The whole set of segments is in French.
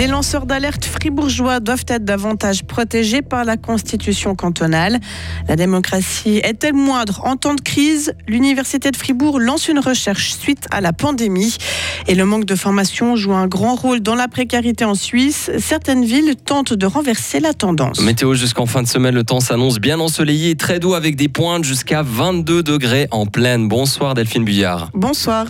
Les lanceurs d'alerte fribourgeois doivent être davantage protégés par la Constitution cantonale. La démocratie est-elle moindre en temps de crise? L'Université de Fribourg lance une recherche suite à la pandémie. Et le manque de formation joue un grand rôle dans la précarité en Suisse. Certaines villes tentent de renverser la tendance. Météo jusqu'en fin de semaine, le temps s'annonce bien ensoleillé et très doux avec des pointes jusqu'à 22 degrés en pleine. Bonsoir Delphine Buyard. Bonsoir.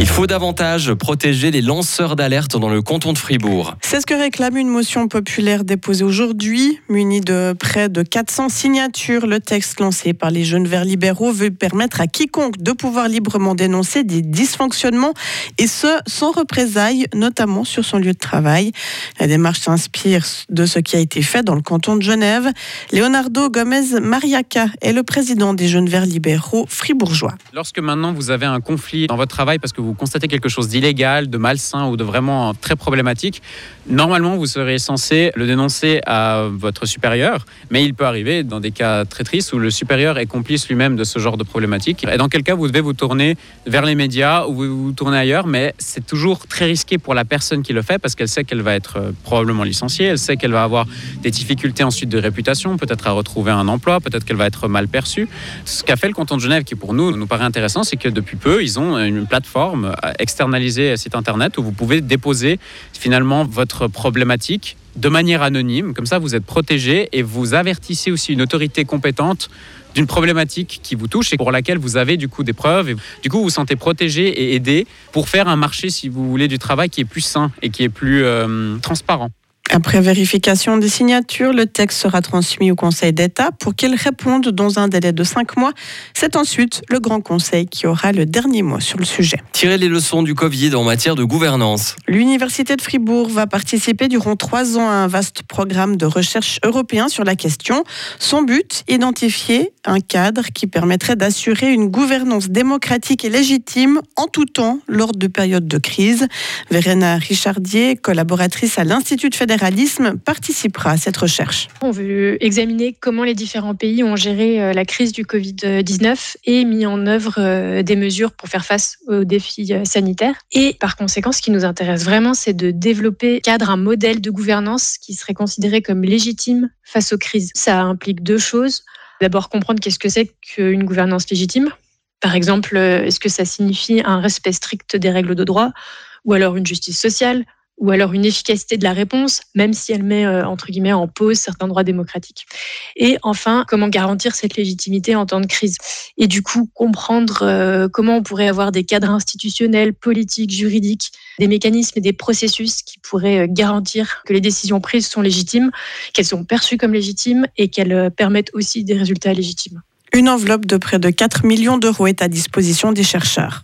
Il faut davantage protéger les lanceurs d'alerte dans le canton de Fribourg. C'est ce que réclame une motion populaire déposée aujourd'hui. Munie de près de 400 signatures, le texte lancé par les jeunes verts libéraux veut permettre à quiconque de pouvoir librement dénoncer des dysfonctionnements et ce, sans représailles, notamment sur son lieu de travail. La démarche s'inspire de ce qui a été fait dans le canton de Genève. Leonardo Gomez Mariaca est le président des jeunes verts libéraux fribourgeois. Lorsque maintenant vous avez un conflit dans votre travail parce que vous vous constatez quelque chose d'illégal, de malsain ou de vraiment très problématique, normalement vous serez censé le dénoncer à votre supérieur, mais il peut arriver dans des cas très tristes où le supérieur est complice lui-même de ce genre de problématique. Et dans quel cas vous devez vous tourner vers les médias ou vous vous tournez ailleurs, mais c'est toujours très risqué pour la personne qui le fait parce qu'elle sait qu'elle va être euh, probablement licenciée, elle sait qu'elle va avoir des difficultés ensuite de réputation, peut-être à retrouver un emploi, peut-être qu'elle va être mal perçue. Ce qu'a fait le canton de Genève, qui pour nous nous paraît intéressant, c'est que depuis peu, ils ont une plateforme externaliser un site internet où vous pouvez déposer finalement votre problématique de manière anonyme. Comme ça, vous êtes protégé et vous avertissez aussi une autorité compétente d'une problématique qui vous touche et pour laquelle vous avez du coup des preuves. Et du coup, vous vous sentez protégé et aidé pour faire un marché, si vous voulez, du travail qui est plus sain et qui est plus euh, transparent. Après vérification des signatures, le texte sera transmis au Conseil d'État pour qu'il réponde dans un délai de cinq mois. C'est ensuite le Grand Conseil qui aura le dernier mot sur le sujet. Tirer les leçons du Covid en matière de gouvernance. L'Université de Fribourg va participer durant trois ans à un vaste programme de recherche européen sur la question. Son but, identifier un cadre qui permettrait d'assurer une gouvernance démocratique et légitime en tout temps lors de périodes de crise. Verena Richardier, collaboratrice à l'Institut fédéral participera à cette recherche. On veut examiner comment les différents pays ont géré euh, la crise du Covid-19 et mis en œuvre euh, des mesures pour faire face aux défis euh, sanitaires. Et par conséquent, ce qui nous intéresse vraiment, c'est de développer cadre un modèle de gouvernance qui serait considéré comme légitime face aux crises. Ça implique deux choses. D'abord, comprendre qu'est-ce que c'est qu'une gouvernance légitime. Par exemple, est-ce que ça signifie un respect strict des règles de droit ou alors une justice sociale ou alors une efficacité de la réponse, même si elle met euh, en pause certains droits démocratiques. Et enfin, comment garantir cette légitimité en temps de crise Et du coup, comprendre euh, comment on pourrait avoir des cadres institutionnels, politiques, juridiques, des mécanismes et des processus qui pourraient euh, garantir que les décisions prises sont légitimes, qu'elles sont perçues comme légitimes et qu'elles permettent aussi des résultats légitimes. Une enveloppe de près de 4 millions d'euros est à disposition des chercheurs.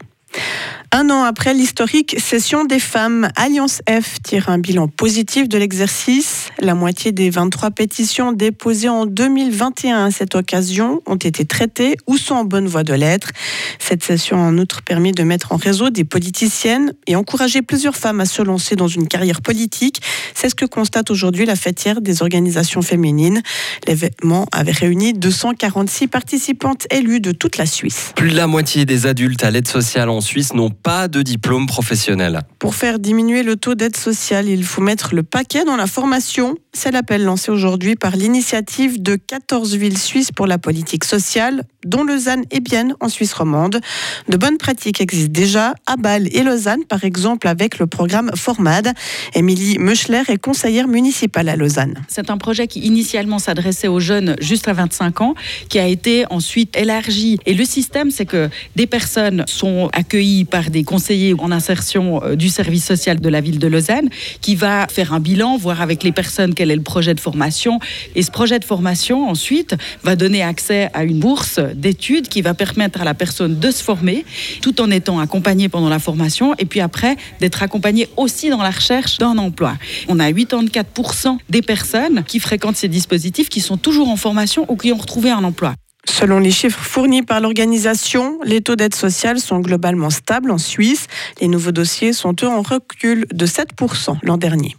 Un an après l'historique session des femmes, Alliance F tire un bilan positif de l'exercice. La moitié des 23 pétitions déposées en 2021 à cette occasion ont été traitées ou sont en bonne voie de l'être. Cette session a en outre permis de mettre en réseau des politiciennes et encourager plusieurs femmes à se lancer dans une carrière politique. C'est ce que constate aujourd'hui la fêtière des organisations féminines. L'événement avait réuni 246 participantes élues de toute la Suisse. Plus de la moitié des adultes à l'aide sociale en Suisse n'ont pas de diplôme professionnel. Pour faire diminuer le taux d'aide sociale, il faut mettre le paquet dans la formation. C'est l'appel lancé aujourd'hui par l'initiative de 14 villes suisses pour la politique sociale, dont Lausanne et Bienne en Suisse romande. De bonnes pratiques existent déjà à Bâle et Lausanne, par exemple avec le programme Formad. Émilie Meuchler est conseillère municipale à Lausanne. C'est un projet qui initialement s'adressait aux jeunes juste à 25 ans, qui a été ensuite élargi. Et le système, c'est que des personnes sont accueillies par des conseillers en insertion euh, du service social de la ville de Lausanne, qui va faire un bilan, voir avec les personnes quel est le projet de formation. Et ce projet de formation, ensuite, va donner accès à une bourse d'études qui va permettre à la personne de se former, tout en étant accompagnée pendant la formation, et puis après, d'être accompagnée aussi dans la recherche d'un emploi. On a 84% des personnes qui fréquentent ces dispositifs qui sont toujours en formation ou qui ont retrouvé un emploi. Selon les chiffres fournis par l'organisation, les taux d'aide sociale sont globalement stables en Suisse. Les nouveaux dossiers sont eux en recul de 7% l'an dernier.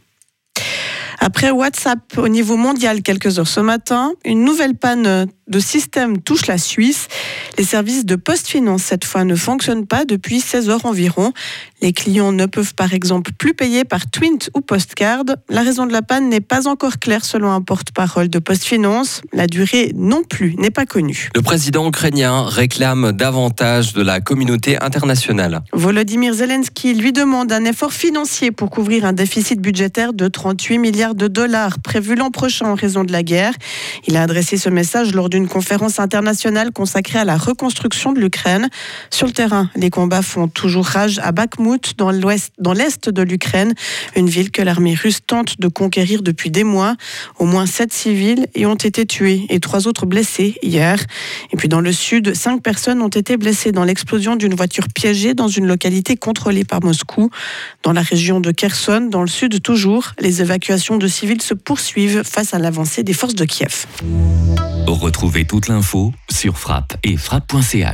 Après WhatsApp au niveau mondial quelques heures ce matin, une nouvelle panne de système touche la Suisse. Les services de Post Finance cette fois ne fonctionnent pas depuis 16 heures environ. Les clients ne peuvent par exemple plus payer par Twint ou Postcard. La raison de la panne n'est pas encore claire selon un porte-parole de Post Finance. La durée non plus n'est pas connue. Le président ukrainien réclame davantage de la communauté internationale. Volodymyr Zelensky lui demande un effort financier pour couvrir un déficit budgétaire de 38 milliards de dollars prévu l'an prochain en raison de la guerre. Il a adressé ce message lors d'une conférence internationale consacrée à la reconstruction de l'Ukraine. Sur le terrain, les combats font toujours rage à Bakhmut, dans l'est de l'Ukraine, une ville que l'armée russe tente de conquérir depuis des mois. Au moins sept civils y ont été tués et trois autres blessés hier. Et puis dans le sud, cinq personnes ont été blessées dans l'explosion d'une voiture piégée dans une localité contrôlée par Moscou. Dans la région de Kherson, dans le sud toujours, les évacuations civils se poursuivent face à l'avancée des forces de Kiev. Retrouvez toute l'info sur frappe et frappe.ch.